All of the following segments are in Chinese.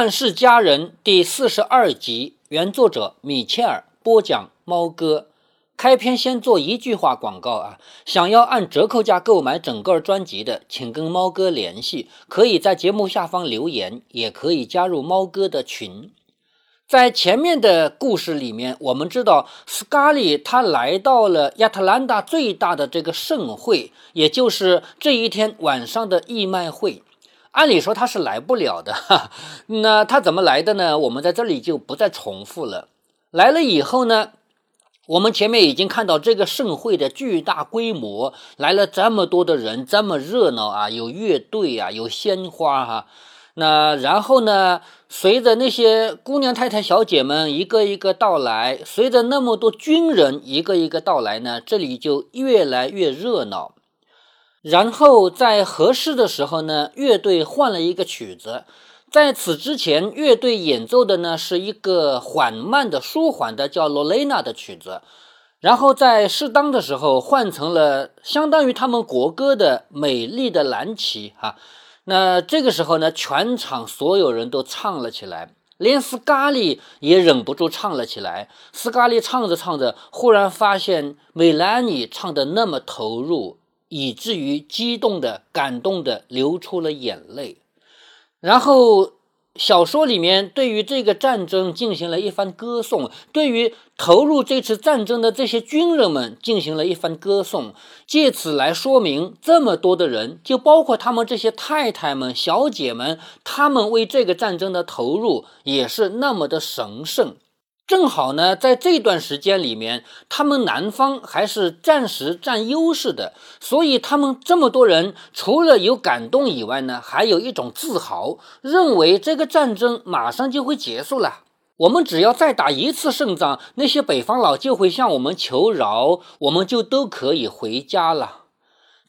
乱世佳人》第四十二集，原作者米切尔播讲。猫哥，开篇先做一句话广告啊！想要按折扣价购买整个专辑的，请跟猫哥联系，可以在节目下方留言，也可以加入猫哥的群。在前面的故事里面，我们知道斯卡利他来到了亚特兰大最大的这个盛会，也就是这一天晚上的义卖会。按理说他是来不了的，哈，那他怎么来的呢？我们在这里就不再重复了。来了以后呢，我们前面已经看到这个盛会的巨大规模，来了这么多的人，这么热闹啊，有乐队啊，有鲜花哈。那然后呢，随着那些姑娘、太太、小姐们一个一个到来，随着那么多军人一个一个到来呢，这里就越来越热闹。然后在合适的时候呢，乐队换了一个曲子。在此之前，乐队演奏的呢是一个缓慢的、舒缓的叫《罗雷娜》的曲子。然后在适当的时候换成了相当于他们国歌的《美丽的蓝旗》哈。那这个时候呢，全场所有人都唱了起来，连斯卡利也忍不住唱了起来。斯卡利唱着唱着，忽然发现美兰妮唱的那么投入。以至于激动的、感动的流出了眼泪。然后小说里面对于这个战争进行了一番歌颂，对于投入这次战争的这些军人们进行了一番歌颂，借此来说明这么多的人，就包括他们这些太太们、小姐们，他们为这个战争的投入也是那么的神圣。正好呢，在这段时间里面，他们南方还是暂时占优势的，所以他们这么多人，除了有感动以外呢，还有一种自豪，认为这个战争马上就会结束了。我们只要再打一次胜仗，那些北方佬就会向我们求饶，我们就都可以回家了。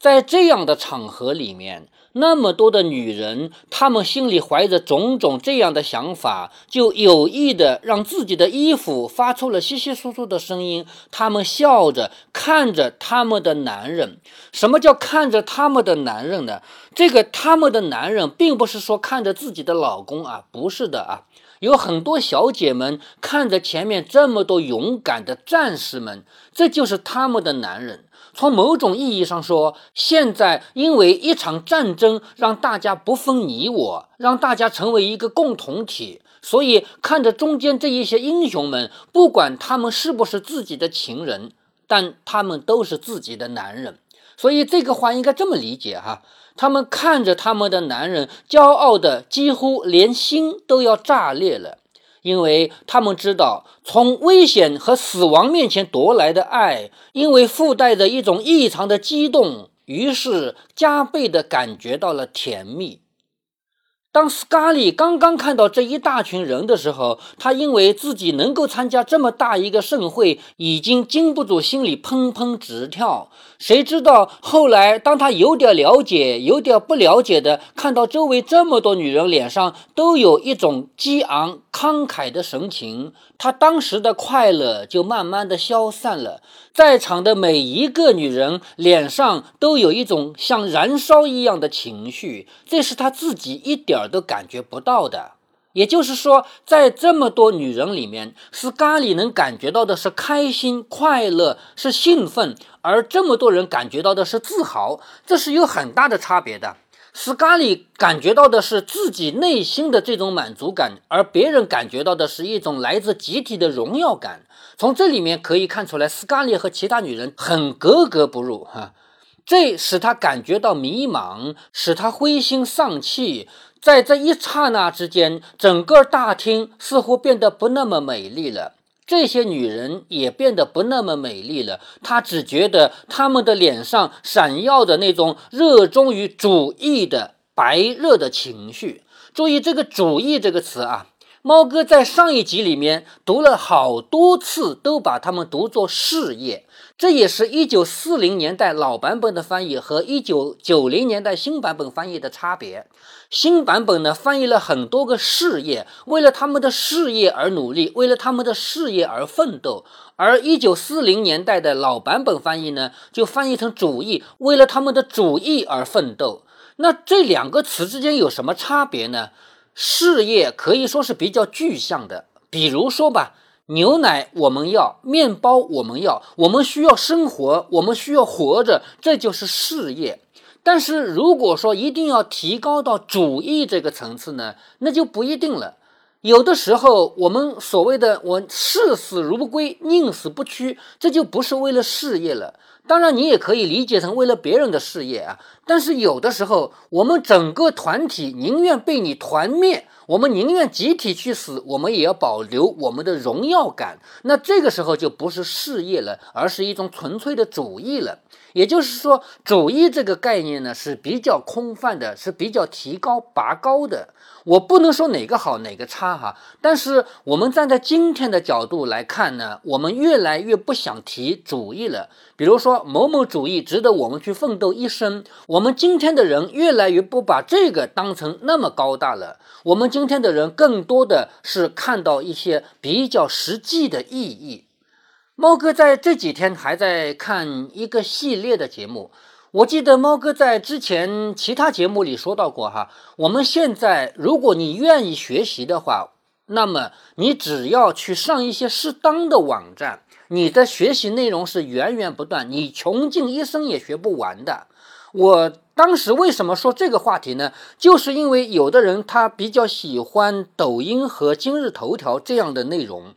在这样的场合里面。那么多的女人，她们心里怀着种种这样的想法，就有意的让自己的衣服发出了稀稀疏疏的声音。她们笑着看着他们的男人。什么叫看着他们的男人呢？这个他们的男人，并不是说看着自己的老公啊，不是的啊。有很多小姐们看着前面这么多勇敢的战士们，这就是他们的男人。从某种意义上说，现在因为一场战争让大家不分你我，让大家成为一个共同体，所以看着中间这一些英雄们，不管他们是不是自己的情人，但他们都是自己的男人。所以这个话应该这么理解哈，他们看着他们的男人，骄傲的几乎连心都要炸裂了。因为他们知道，从危险和死亡面前夺来的爱，因为附带着一种异常的激动，于是加倍的感觉到了甜蜜。当斯卡利刚刚看到这一大群人的时候，他因为自己能够参加这么大一个盛会，已经禁不住心里砰砰直跳。谁知道后来，当他有点了解、有点不了解的看到周围这么多女人脸上都有一种激昂慷慨的神情，他当时的快乐就慢慢的消散了。在场的每一个女人脸上都有一种像燃烧一样的情绪，这是她自己一点儿都感觉不到的。也就是说，在这么多女人里面，斯卡里能感觉到的是开心、快乐，是兴奋；而这么多人感觉到的是自豪，这是有很大的差别的。斯卡利感觉到的是自己内心的这种满足感，而别人感觉到的是一种来自集体的荣耀感。从这里面可以看出来，斯卡利和其他女人很格格不入，哈，这使他感觉到迷茫，使他灰心丧气。在这一刹那之间，整个大厅似乎变得不那么美丽了。这些女人也变得不那么美丽了。他只觉得她们的脸上闪耀着那种热衷于主义的白热的情绪。注意这个“主义”这个词啊，猫哥在上一集里面读了好多次，都把它们读作事业。这也是一九四零年代老版本的翻译和一九九零年代新版本翻译的差别。新版本呢，翻译了很多个事业，为了他们的事业而努力，为了他们的事业而奋斗。而一九四零年代的老版本翻译呢，就翻译成主义，为了他们的主义而奋斗。那这两个词之间有什么差别呢？事业可以说是比较具象的。比如说吧，牛奶我们要，面包我们要，我们需要生活，我们需要活着，这就是事业。但是如果说一定要提高到主义这个层次呢，那就不一定了。有的时候，我们所谓的“我视死如归，宁死不屈”，这就不是为了事业了。当然，你也可以理解成为了别人的事业啊。但是有的时候，我们整个团体宁愿被你团灭，我们宁愿集体去死，我们也要保留我们的荣耀感。那这个时候就不是事业了，而是一种纯粹的主义了。也就是说，主义这个概念呢是比较空泛的，是比较提高拔高的。我不能说哪个好哪个差哈，但是我们站在今天的角度来看呢，我们越来越不想提主义了。比如说某某主义值得我们去奋斗一生，我们今天的人越来越不把这个当成那么高大了。我们今天的人更多的是看到一些比较实际的意义。猫哥在这几天还在看一个系列的节目，我记得猫哥在之前其他节目里说到过哈。我们现在如果你愿意学习的话，那么你只要去上一些适当的网站，你的学习内容是源源不断，你穷尽一生也学不完的。我当时为什么说这个话题呢？就是因为有的人他比较喜欢抖音和今日头条这样的内容。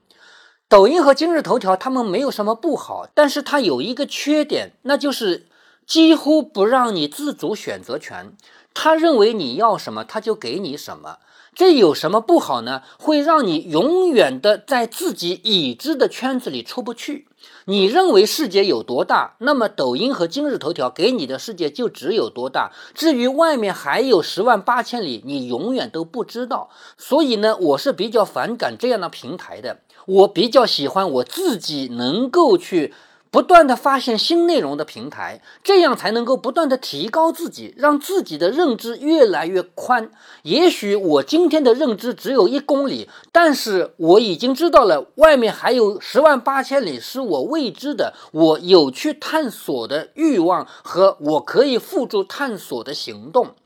抖音和今日头条，他们没有什么不好，但是它有一个缺点，那就是几乎不让你自主选择权。他认为你要什么，他就给你什么。这有什么不好呢？会让你永远的在自己已知的圈子里出不去。你认为世界有多大，那么抖音和今日头条给你的世界就只有多大。至于外面还有十万八千里，你永远都不知道。所以呢，我是比较反感这样的平台的。我比较喜欢我自己能够去不断的发现新内容的平台，这样才能够不断的提高自己，让自己的认知越来越宽。也许我今天的认知只有一公里，但是我已经知道了外面还有十万八千里是我未知的，我有去探索的欲望和我可以付诸探索的行动。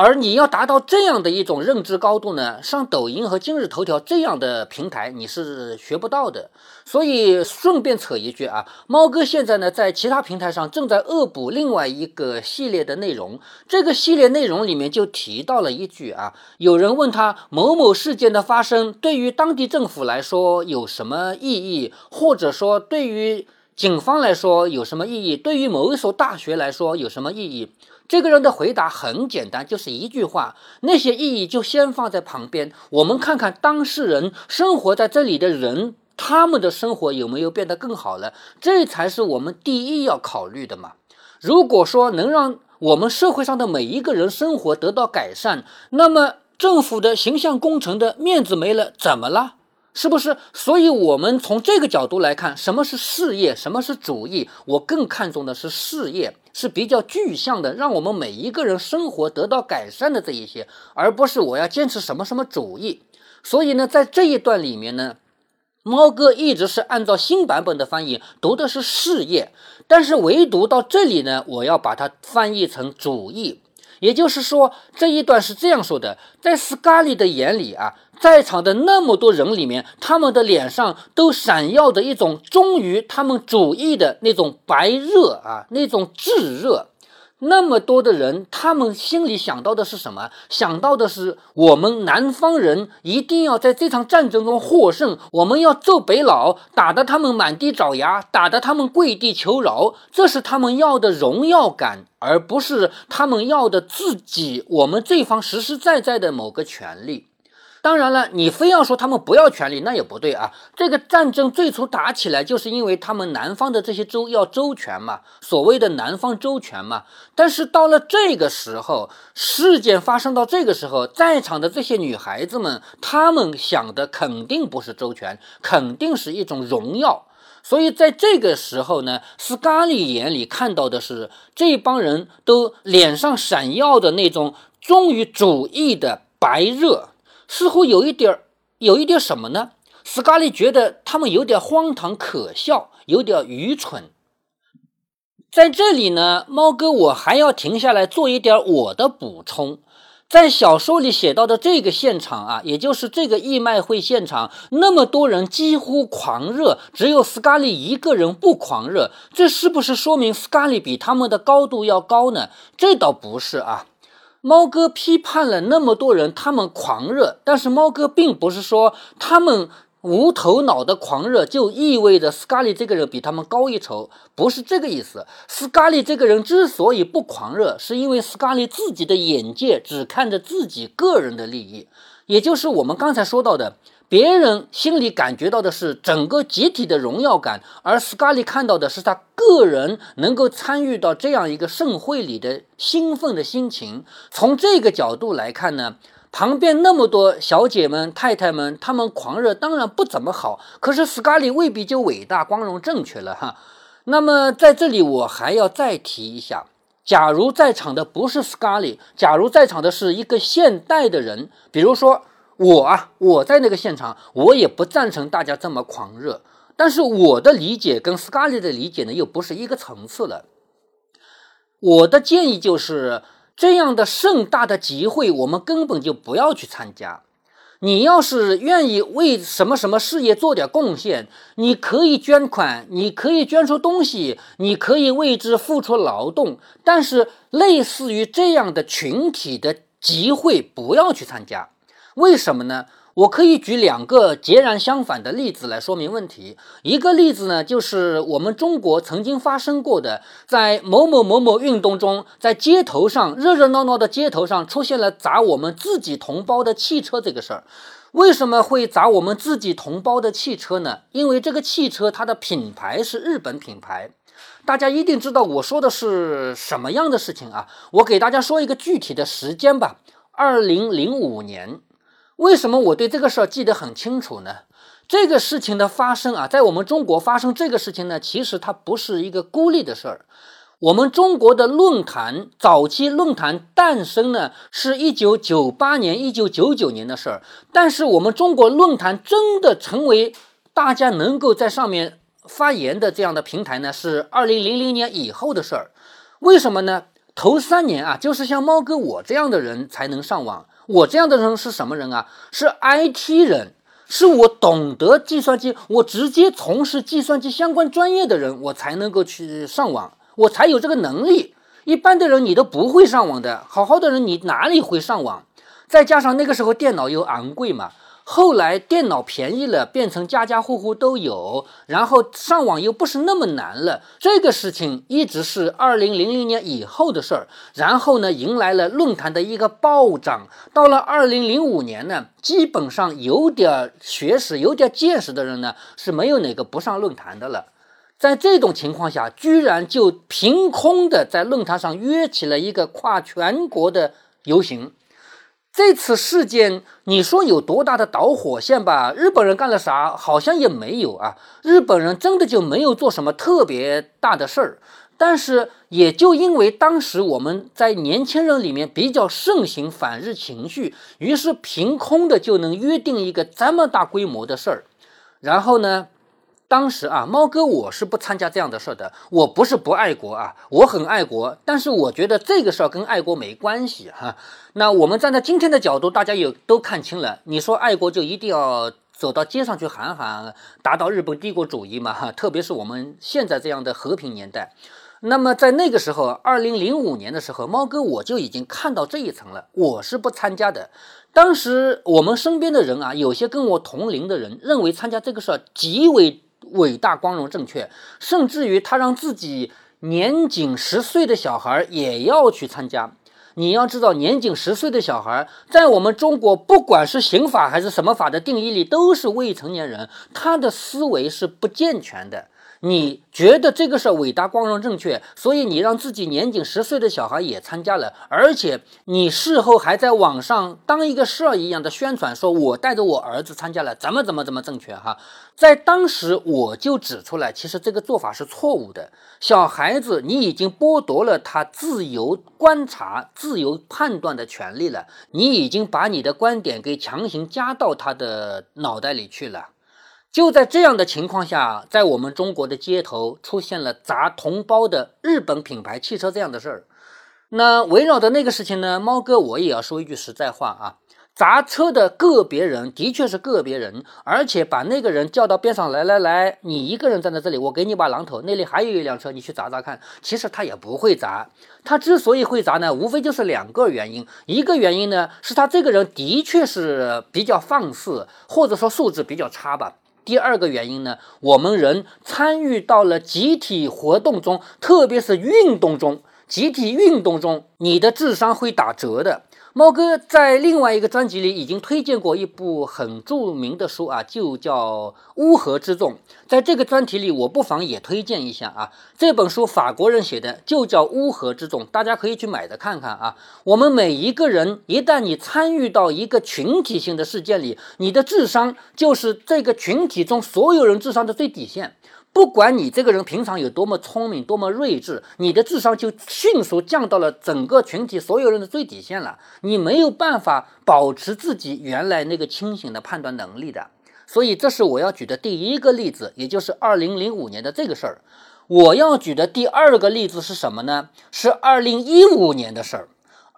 而你要达到这样的一种认知高度呢，上抖音和今日头条这样的平台你是学不到的。所以顺便扯一句啊，猫哥现在呢在其他平台上正在恶补另外一个系列的内容。这个系列内容里面就提到了一句啊，有人问他某某事件的发生对于当地政府来说有什么意义，或者说对于警方来说有什么意义，对于某一所大学来说有什么意义？这个人的回答很简单，就是一句话，那些意义就先放在旁边，我们看看当事人生活在这里的人，他们的生活有没有变得更好了，这才是我们第一要考虑的嘛。如果说能让我们社会上的每一个人生活得到改善，那么政府的形象工程的面子没了，怎么了？是不是？所以，我们从这个角度来看，什么是事业，什么是主义？我更看重的是事业，是比较具象的，让我们每一个人生活得到改善的这一些，而不是我要坚持什么什么主义。所以呢，在这一段里面呢，猫哥一直是按照新版本的翻译读的是事业，但是唯独到这里呢，我要把它翻译成主义。也就是说，这一段是这样说的：在斯卡利的眼里啊。在场的那么多人里面，他们的脸上都闪耀着一种忠于他们主义的那种白热啊，那种炙热。那么多的人，他们心里想到的是什么？想到的是我们南方人一定要在这场战争中获胜，我们要揍北佬，打得他们满地找牙，打得他们跪地求饶。这是他们要的荣耀感，而不是他们要的自己我们这方实实在在的某个权利。当然了，你非要说他们不要权利，那也不对啊。这个战争最初打起来，就是因为他们南方的这些州要周全嘛，所谓的南方周全嘛。但是到了这个时候，事件发生到这个时候，在场的这些女孩子们，她们想的肯定不是周全，肯定是一种荣耀。所以在这个时候呢，斯嘉丽眼里看到的是这帮人都脸上闪耀的那种忠于主义的白热。似乎有一点儿，有一点什么呢？斯卡利觉得他们有点荒唐可笑，有点愚蠢。在这里呢，猫哥，我还要停下来做一点我的补充。在小说里写到的这个现场啊，也就是这个义卖会现场，那么多人几乎狂热，只有斯卡利一个人不狂热，这是不是说明斯卡利比他们的高度要高呢？这倒不是啊。猫哥批判了那么多人，他们狂热，但是猫哥并不是说他们。无头脑的狂热就意味着斯卡利这个人比他们高一筹，不是这个意思。斯卡利这个人之所以不狂热，是因为斯卡利自己的眼界只看着自己个人的利益，也就是我们刚才说到的，别人心里感觉到的是整个集体的荣耀感，而斯卡利看到的是他个人能够参与到这样一个盛会里的兴奋的心情。从这个角度来看呢？旁边那么多小姐们、太太们，她们狂热当然不怎么好。可是斯卡利未必就伟大、光荣、正确了哈。那么在这里我还要再提一下：假如在场的不是斯卡利，假如在场的是一个现代的人，比如说我啊，我在那个现场，我也不赞成大家这么狂热。但是我的理解跟斯嘉丽的理解呢，又不是一个层次了。我的建议就是。这样的盛大的集会，我们根本就不要去参加。你要是愿意为什么什么事业做点贡献，你可以捐款，你可以捐出东西，你可以为之付出劳动。但是，类似于这样的群体的集会，不要去参加。为什么呢？我可以举两个截然相反的例子来说明问题。一个例子呢，就是我们中国曾经发生过的，在某某某某运动中，在街头上热热闹闹的街头上出现了砸我们自己同胞的汽车这个事儿。为什么会砸我们自己同胞的汽车呢？因为这个汽车它的品牌是日本品牌。大家一定知道我说的是什么样的事情啊？我给大家说一个具体的时间吧，二零零五年。为什么我对这个事儿记得很清楚呢？这个事情的发生啊，在我们中国发生这个事情呢，其实它不是一个孤立的事儿。我们中国的论坛早期论坛诞生呢，是一九九八年、一九九九年的事儿。但是我们中国论坛真的成为大家能够在上面发言的这样的平台呢，是二零零零年以后的事儿。为什么呢？头三年啊，就是像猫哥我这样的人才能上网。我这样的人是什么人啊？是 IT 人，是我懂得计算机，我直接从事计算机相关专业的人，我才能够去上网，我才有这个能力。一般的人你都不会上网的，好好的人你哪里会上网？再加上那个时候电脑又昂贵嘛。后来电脑便宜了，变成家家户户都有，然后上网又不是那么难了。这个事情一直是二零零零年以后的事儿。然后呢，迎来了论坛的一个暴涨。到了二零零五年呢，基本上有点学识、有点见识的人呢，是没有哪个不上论坛的了。在这种情况下，居然就凭空的在论坛上约起了一个跨全国的游行。这次事件，你说有多大的导火线吧？日本人干了啥？好像也没有啊。日本人真的就没有做什么特别大的事儿。但是，也就因为当时我们在年轻人里面比较盛行反日情绪，于是凭空的就能约定一个这么大规模的事儿。然后呢？当时啊，猫哥我是不参加这样的事儿的。我不是不爱国啊，我很爱国。但是我觉得这个事儿跟爱国没关系哈。那我们站在今天的角度，大家也都看清了。你说爱国就一定要走到街上去喊喊，打倒日本帝国主义嘛？哈，特别是我们现在这样的和平年代。那么在那个时候，二零零五年的时候，猫哥我就已经看到这一层了。我是不参加的。当时我们身边的人啊，有些跟我同龄的人认为参加这个事儿极为。伟大、光荣、正确，甚至于他让自己年仅十岁的小孩也要去参加。你要知道，年仅十岁的小孩在我们中国，不管是刑法还是什么法的定义里，都是未成年人，他的思维是不健全的。你觉得这个是伟大、光荣、正确，所以你让自己年仅十岁的小孩也参加了，而且你事后还在网上当一个事儿一样的宣传，说我带着我儿子参加了，怎么怎么怎么正确哈。在当时我就指出来，其实这个做法是错误的。小孩子，你已经剥夺了他自由观察、自由判断的权利了，你已经把你的观点给强行加到他的脑袋里去了。就在这样的情况下，在我们中国的街头出现了砸同胞的日本品牌汽车这样的事儿。那围绕着那个事情呢，猫哥我也要说一句实在话啊。砸车的个别人的确是个别人，而且把那个人叫到边上来，来来，你一个人站在这里，我给你把榔头，那里还有一辆车，你去砸砸看。其实他也不会砸，他之所以会砸呢，无非就是两个原因。一个原因呢，是他这个人的确是比较放肆，或者说素质比较差吧。第二个原因呢，我们人参与到了集体活动中，特别是运动中，集体运动中，你的智商会打折的。猫哥在另外一个专辑里已经推荐过一部很著名的书啊，就叫《乌合之众》。在这个专题里，我不妨也推荐一下啊。这本书法国人写的，就叫《乌合之众》，大家可以去买的看看啊。我们每一个人，一旦你参与到一个群体性的事件里，你的智商就是这个群体中所有人智商的最底线。不管你这个人平常有多么聪明、多么睿智，你的智商就迅速降到了整个群体所有人的最底线了。你没有办法保持自己原来那个清醒的判断能力的。所以，这是我要举的第一个例子，也就是二零零五年的这个事儿。我要举的第二个例子是什么呢？是二零一五年的事儿。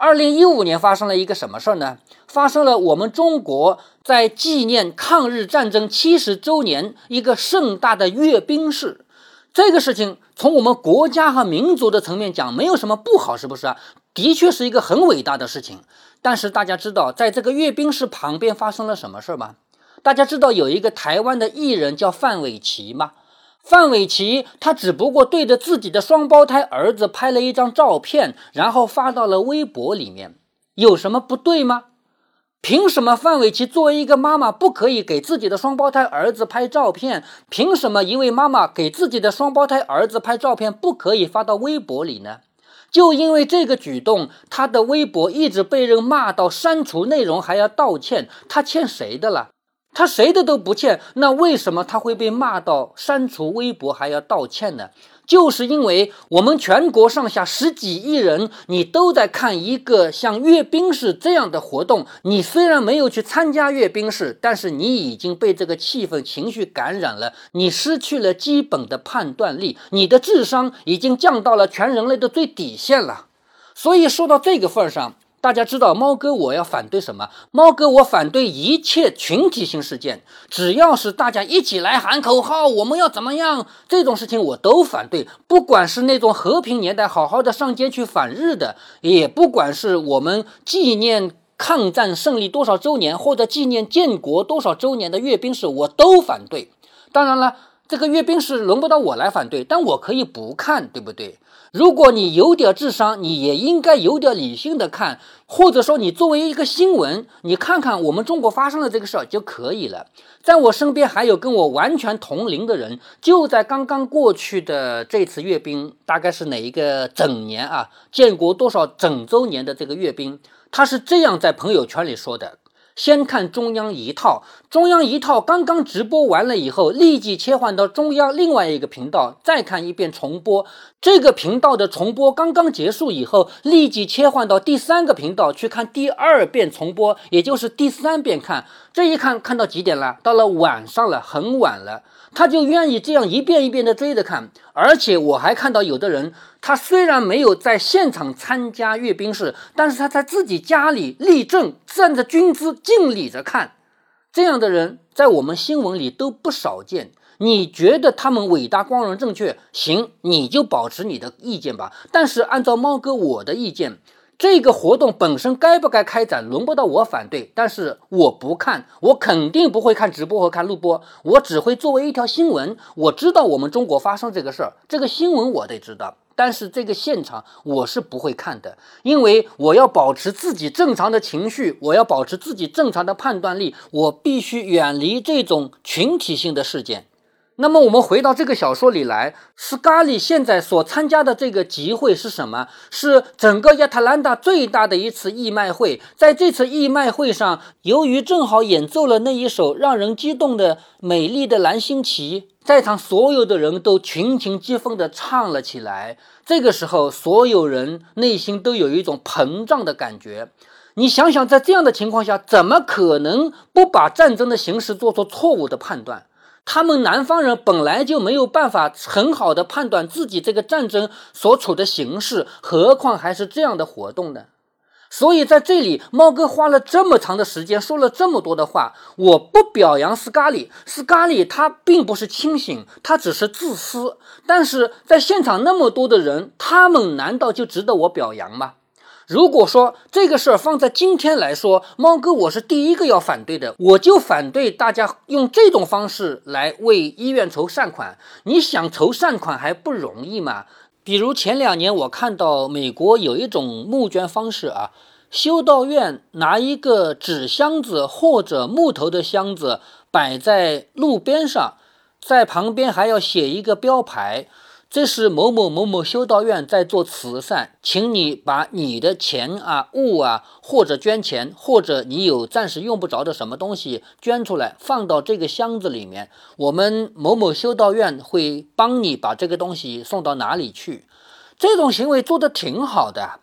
二零一五年发生了一个什么事儿呢？发生了我们中国在纪念抗日战争七十周年一个盛大的阅兵式。这个事情从我们国家和民族的层面讲，没有什么不好，是不是啊？的确是一个很伟大的事情。但是大家知道，在这个阅兵式旁边发生了什么事儿吗？大家知道有一个台湾的艺人叫范玮琪吗？范玮琪，他只不过对着自己的双胞胎儿子拍了一张照片，然后发到了微博里面，有什么不对吗？凭什么范玮琪作为一个妈妈不可以给自己的双胞胎儿子拍照片？凭什么一位妈妈给自己的双胞胎儿子拍照片不可以发到微博里呢？就因为这个举动，他的微博一直被人骂到删除内容还要道歉，他欠谁的了？他谁的都不欠，那为什么他会被骂到删除微博还要道歉呢？就是因为我们全国上下十几亿人，你都在看一个像阅兵式这样的活动。你虽然没有去参加阅兵式，但是你已经被这个气氛、情绪感染了。你失去了基本的判断力，你的智商已经降到了全人类的最底线了。所以说到这个份上。大家知道猫哥我要反对什么？猫哥我反对一切群体性事件，只要是大家一起来喊口号，我们要怎么样？这种事情我都反对。不管是那种和平年代好好的上街去反日的，也不管是我们纪念抗战胜利多少周年或者纪念建国多少周年的阅兵式，我都反对。当然了，这个阅兵式轮不到我来反对，但我可以不看，对不对？如果你有点智商，你也应该有点理性的看，或者说你作为一个新闻，你看看我们中国发生的这个事儿就可以了。在我身边还有跟我完全同龄的人，就在刚刚过去的这次阅兵，大概是哪一个整年啊？建国多少整周年的这个阅兵，他是这样在朋友圈里说的。先看中央一套，中央一套刚刚直播完了以后，立即切换到中央另外一个频道，再看一遍重播。这个频道的重播刚刚结束以后，立即切换到第三个频道去看第二遍重播，也就是第三遍看。这一看看到几点了？到了晚上了，很晚了。他就愿意这样一遍一遍的追着看，而且我还看到有的人，他虽然没有在现场参加阅兵式，但是他在自己家里立正，站着军姿敬礼着看。这样的人在我们新闻里都不少见。你觉得他们伟大、光荣、正确？行，你就保持你的意见吧。但是按照猫哥我的意见。这个活动本身该不该开展，轮不到我反对，但是我不看，我肯定不会看直播和看录播，我只会作为一条新闻，我知道我们中国发生这个事儿，这个新闻我得知道，但是这个现场我是不会看的，因为我要保持自己正常的情绪，我要保持自己正常的判断力，我必须远离这种群体性的事件。那么我们回到这个小说里来，斯卡利现在所参加的这个集会是什么？是整个亚特兰大最大的一次义卖会。在这次义卖会上，由于正好演奏了那一首让人激动的《美丽的蓝星旗》，在场所有的人都群情激奋地唱了起来。这个时候，所有人内心都有一种膨胀的感觉。你想想，在这样的情况下，怎么可能不把战争的形势做出错误的判断？他们南方人本来就没有办法很好的判断自己这个战争所处的形势，何况还是这样的活动呢？所以在这里，猫哥花了这么长的时间说了这么多的话。我不表扬斯卡利，斯卡利他并不是清醒，他只是自私。但是在现场那么多的人，他们难道就值得我表扬吗？如果说这个事儿放在今天来说，猫哥我是第一个要反对的，我就反对大家用这种方式来为医院筹善款。你想筹善款还不容易吗？比如前两年我看到美国有一种募捐方式啊，修道院拿一个纸箱子或者木头的箱子摆在路边上，在旁边还要写一个标牌。这是某某某某修道院在做慈善，请你把你的钱啊、物啊，或者捐钱，或者你有暂时用不着的什么东西捐出来，放到这个箱子里面。我们某某修道院会帮你把这个东西送到哪里去。这种行为做的挺好的。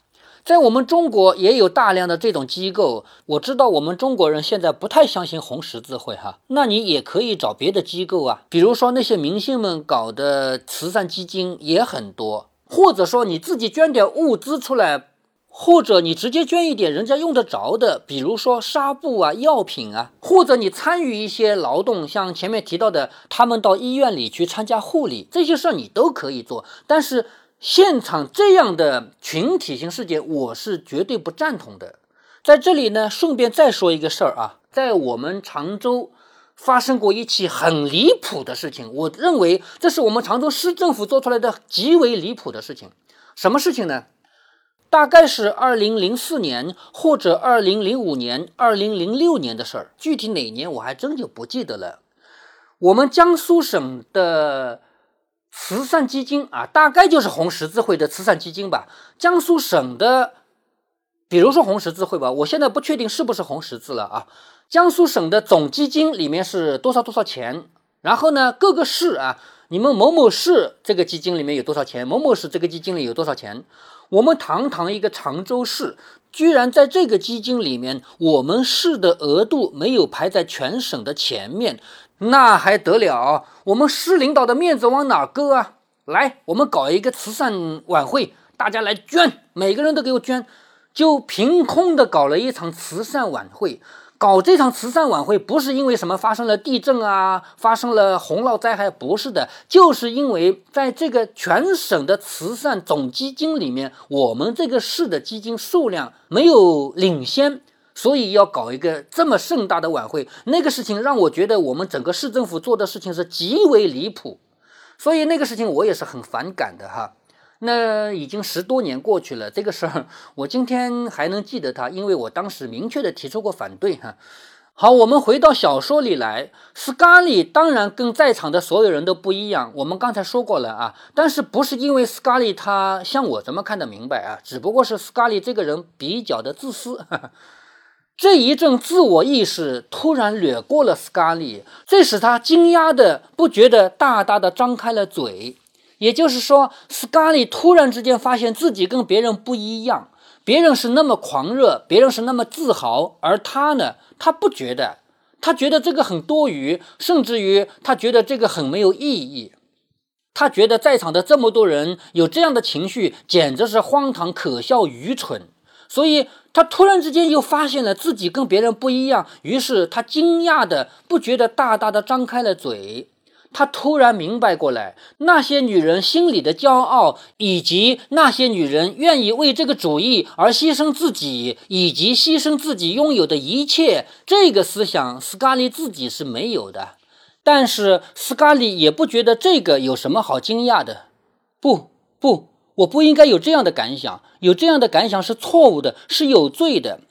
在我们中国也有大量的这种机构，我知道我们中国人现在不太相信红十字会哈，那你也可以找别的机构啊，比如说那些明星们搞的慈善基金也很多，或者说你自己捐点物资出来，或者你直接捐一点人家用得着的，比如说纱布啊、药品啊，或者你参与一些劳动，像前面提到的，他们到医院里去参加护理，这些事儿你都可以做，但是。现场这样的群体性事件，我是绝对不赞同的。在这里呢，顺便再说一个事儿啊，在我们常州发生过一起很离谱的事情，我认为这是我们常州市政府做出来的极为离谱的事情。什么事情呢？大概是二零零四年或者二零零五年、二零零六年的事儿，具体哪年我还真就不记得了。我们江苏省的。慈善基金啊，大概就是红十字会的慈善基金吧。江苏省的，比如说红十字会吧，我现在不确定是不是红十字了啊。江苏省的总基金里面是多少多少钱？然后呢，各个市啊，你们某某市这个基金里面有多少钱？某某市这个基金里有多少钱？我们堂堂一个常州市，居然在这个基金里面，我们市的额度没有排在全省的前面。那还得了？我们市领导的面子往哪搁啊？来，我们搞一个慈善晚会，大家来捐，每个人都给我捐，就凭空的搞了一场慈善晚会。搞这场慈善晚会不是因为什么发生了地震啊，发生了洪涝灾害，不是的，就是因为在这个全省的慈善总基金里面，我们这个市的基金数量没有领先。所以要搞一个这么盛大的晚会，那个事情让我觉得我们整个市政府做的事情是极为离谱，所以那个事情我也是很反感的哈。那已经十多年过去了，这个事儿我今天还能记得他，因为我当时明确的提出过反对哈。好，我们回到小说里来，斯卡利当然跟在场的所有人都不一样，我们刚才说过了啊，但是不是因为斯卡利他像我这么看得明白啊，只不过是斯卡利这个人比较的自私。这一阵自我意识突然掠过了斯卡利，这使他惊讶的不觉得大大的张开了嘴。也就是说，斯卡利突然之间发现自己跟别人不一样，别人是那么狂热，别人是那么自豪，而他呢，他不觉得，他觉得这个很多余，甚至于他觉得这个很没有意义。他觉得在场的这么多人有这样的情绪，简直是荒唐、可笑、愚蠢。所以他突然之间又发现了自己跟别人不一样，于是他惊讶的不觉得大大的张开了嘴。他突然明白过来，那些女人心里的骄傲，以及那些女人愿意为这个主义而牺牲自己，以及牺牲自己拥有的一切，这个思想斯卡利自己是没有的。但是斯卡利也不觉得这个有什么好惊讶的。不，不。我不应该有这样的感想，有这样的感想是错误的，是有罪的。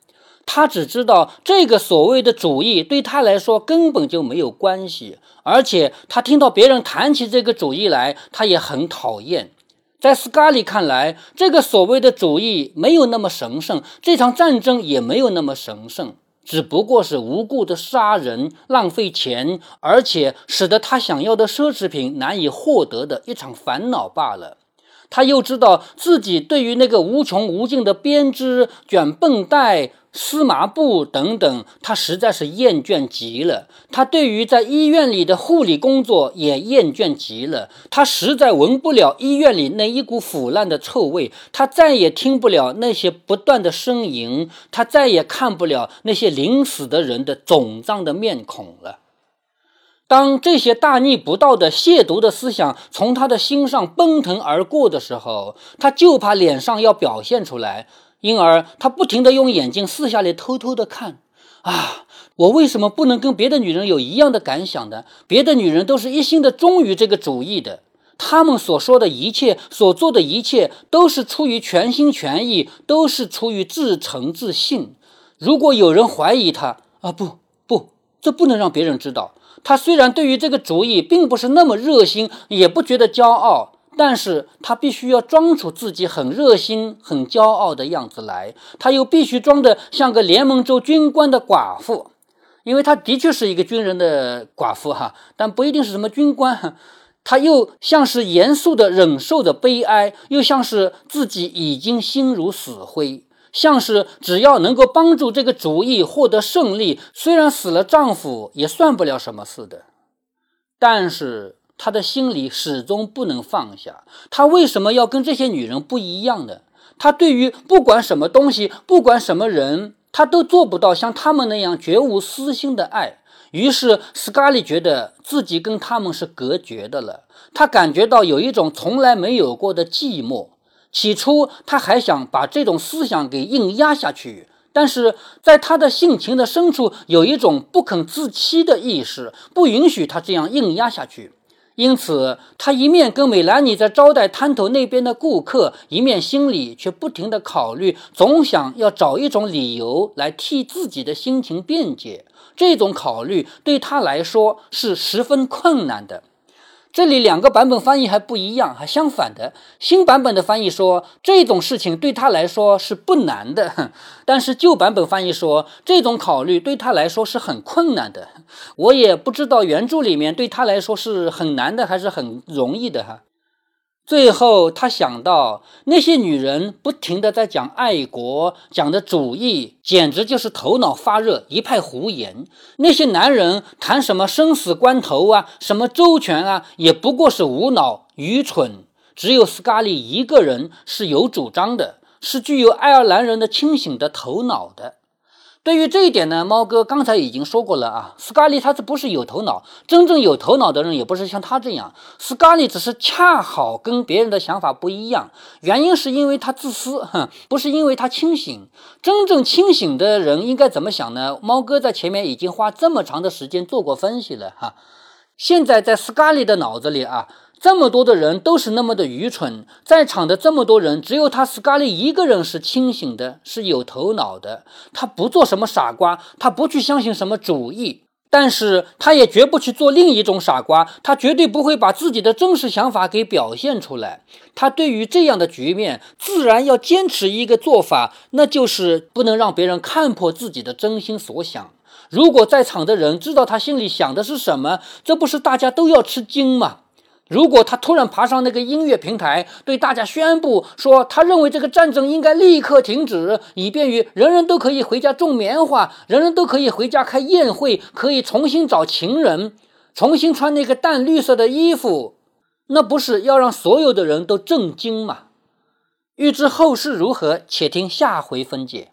他只知道这个所谓的主义对他来说根本就没有关系，而且他听到别人谈起这个主义来，他也很讨厌。在斯卡利看来，这个所谓的主义没有那么神圣，这场战争也没有那么神圣，只不过是无故的杀人、浪费钱，而且使得他想要的奢侈品难以获得的一场烦恼罢了。他又知道自己对于那个无穷无尽的编织、卷绷带、撕麻布等等，他实在是厌倦极了。他对于在医院里的护理工作也厌倦极了。他实在闻不了医院里那一股腐烂的臭味，他再也听不了那些不断的呻吟，他再也看不了那些临死的人的肿胀的面孔了。当这些大逆不道的亵渎的思想从他的心上奔腾而过的时候，他就怕脸上要表现出来。因而，他不停地用眼睛四下里偷偷地看。啊，我为什么不能跟别的女人有一样的感想呢？别的女人都是一心的忠于这个主义的，她们所说的一切，所做的一切，都是出于全心全意，都是出于至诚自信。如果有人怀疑他，啊，不不，这不能让别人知道。他虽然对于这个主意并不是那么热心，也不觉得骄傲。但是他必须要装出自己很热心、很骄傲的样子来，他又必须装得像个联盟州军官的寡妇，因为他的确是一个军人的寡妇哈，但不一定是什么军官。他又像是严肃地忍受着悲哀，又像是自己已经心如死灰，像是只要能够帮助这个主意获得胜利，虽然死了丈夫也算不了什么似的。但是。他的心里始终不能放下，他为什么要跟这些女人不一样呢？他对于不管什么东西，不管什么人，他都做不到像他们那样绝无私心的爱。于是，斯卡利觉得自己跟他们是隔绝的了。他感觉到有一种从来没有过的寂寞。起初，他还想把这种思想给硬压下去。但是在他的性情的深处，有一种不肯自欺的意识，不允许他这样硬压下去。因此，他一面跟美兰妮在招待摊头那边的顾客，一面心里却不停地考虑，总想要找一种理由来替自己的心情辩解。这种考虑对他来说是十分困难的。这里两个版本翻译还不一样，还相反的。新版本的翻译说这种事情对他来说是不难的，但是旧版本翻译说这种考虑对他来说是很困难的。我也不知道原著里面对他来说是很难的还是很容易的哈。最后，他想到那些女人不停地在讲爱国，讲的主义，简直就是头脑发热，一派胡言。那些男人谈什么生死关头啊，什么周全啊，也不过是无脑、愚蠢。只有斯卡利一个人是有主张的，是具有爱尔兰人的清醒的头脑的。对于这一点呢，猫哥刚才已经说过了啊。斯卡利他是不是有头脑？真正有头脑的人也不是像他这样。斯卡利只是恰好跟别人的想法不一样，原因是因为他自私，哼，不是因为他清醒。真正清醒的人应该怎么想呢？猫哥在前面已经花这么长的时间做过分析了哈。现在在斯卡利的脑子里啊。这么多的人都是那么的愚蠢，在场的这么多人，只有他斯卡利一个人是清醒的，是有头脑的。他不做什么傻瓜，他不去相信什么主义，但是他也绝不去做另一种傻瓜。他绝对不会把自己的真实想法给表现出来。他对于这样的局面，自然要坚持一个做法，那就是不能让别人看破自己的真心所想。如果在场的人知道他心里想的是什么，这不是大家都要吃惊吗？如果他突然爬上那个音乐平台，对大家宣布说，他认为这个战争应该立刻停止，以便于人人都可以回家种棉花，人人都可以回家开宴会，可以重新找情人，重新穿那个淡绿色的衣服，那不是要让所有的人都震惊吗？欲知后事如何，且听下回分解。